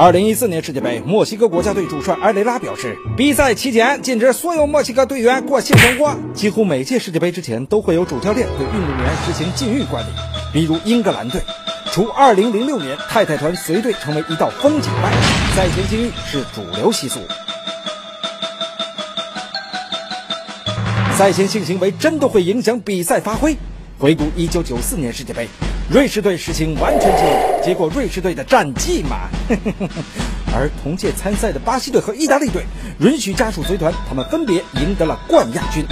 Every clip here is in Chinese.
二零一四年世界杯，墨西哥国家队主帅埃雷拉表示，比赛期间禁止所有墨西哥队员过性生活。几乎每届世界杯之前都会有主教练对运动员实行禁欲管理，比如英格兰队，除二零零六年太太团随队成为一道风景外，赛前禁欲是主流习俗。赛前性行为真的会影响比赛发挥？回顾一九九四年世界杯。瑞士队实行完全禁运，结果瑞士队的战绩满。而同届参赛的巴西队和意大利队允许家属随团，他们分别赢得了冠亚军。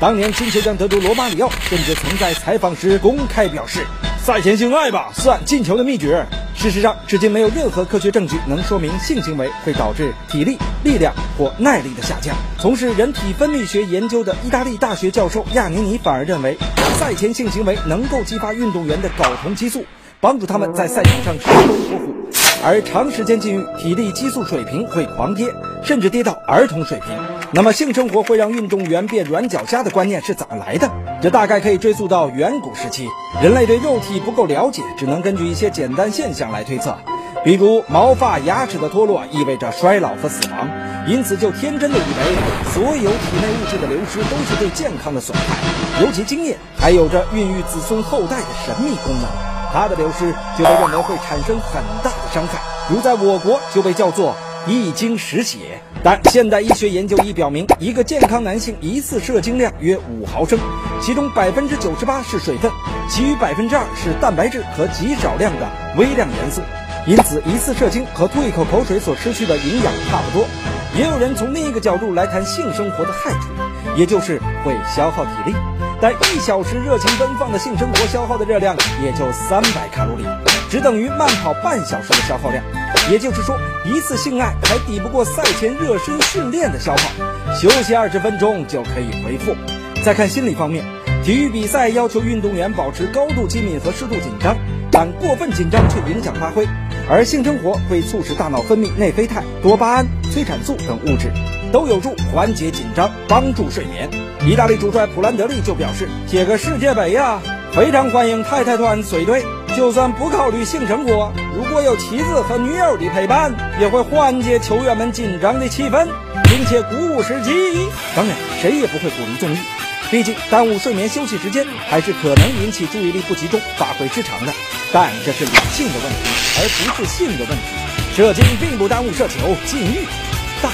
当年金球奖得主罗马里奥甚至曾在采访时公开表示：“赛前性爱吧，算进球的秘诀。”事实上，至今没有任何科学证据能说明性行为会导致体力、力量或耐力的下降。从事人体分泌学研究的意大利大学教授亚尼尼反而认为，赛前性行为能够激发运动员的睾酮激素，帮助他们在赛场上生龙活虎；而长时间禁欲，体力激素水平会狂跌，甚至跌到儿童水平。那么，性生活会让运动员变软脚虾的观念是怎么来的？这大概可以追溯到远古时期，人类对肉体不够了解，只能根据一些简单现象来推测，比如毛发、牙齿的脱落意味着衰老和死亡，因此就天真的以为所有体内物质的流失都是对健康的损害，尤其精液还有着孕育子孙后代的神秘功能，它的流失就被认为会产生很大的伤害，如在我国就被叫做。一经失血，但现代医学研究已表明，一个健康男性一次射精量约五毫升，其中百分之九十八是水分，其余百分之二是蛋白质和极少量的微量元素。因此，一次射精和吐一口口水所失去的营养差不多。也有人从另一个角度来谈性生活的害处，也就是会消耗体力。但一小时热情奔放的性生活消耗的热量也就三百卡路里，只等于慢跑半小时的消耗量。也就是说，一次性爱还抵不过赛前热身训练的消耗，休息二十分钟就可以恢复。再看心理方面，体育比赛要求运动员保持高度机敏和适度紧张，但过分紧张却影响发挥。而性生活会促使大脑分泌内啡肽、多巴胺、催产素等物质，都有助缓解紧张，帮助睡眠。意大利主帅普兰德利就表示：“贴个世界杯呀，非常欢迎太太团随队。”就算不考虑性生活，如果有妻子和女友的陪伴，也会缓解球员们紧张的气氛，并且鼓舞士气。当然，谁也不会鼓励纵欲，毕竟耽误睡眠休息时间，还是可能引起注意力不集中、发挥失常的。但这是理性的问题，而不是性的问题。射精并不耽误射球，禁欲大。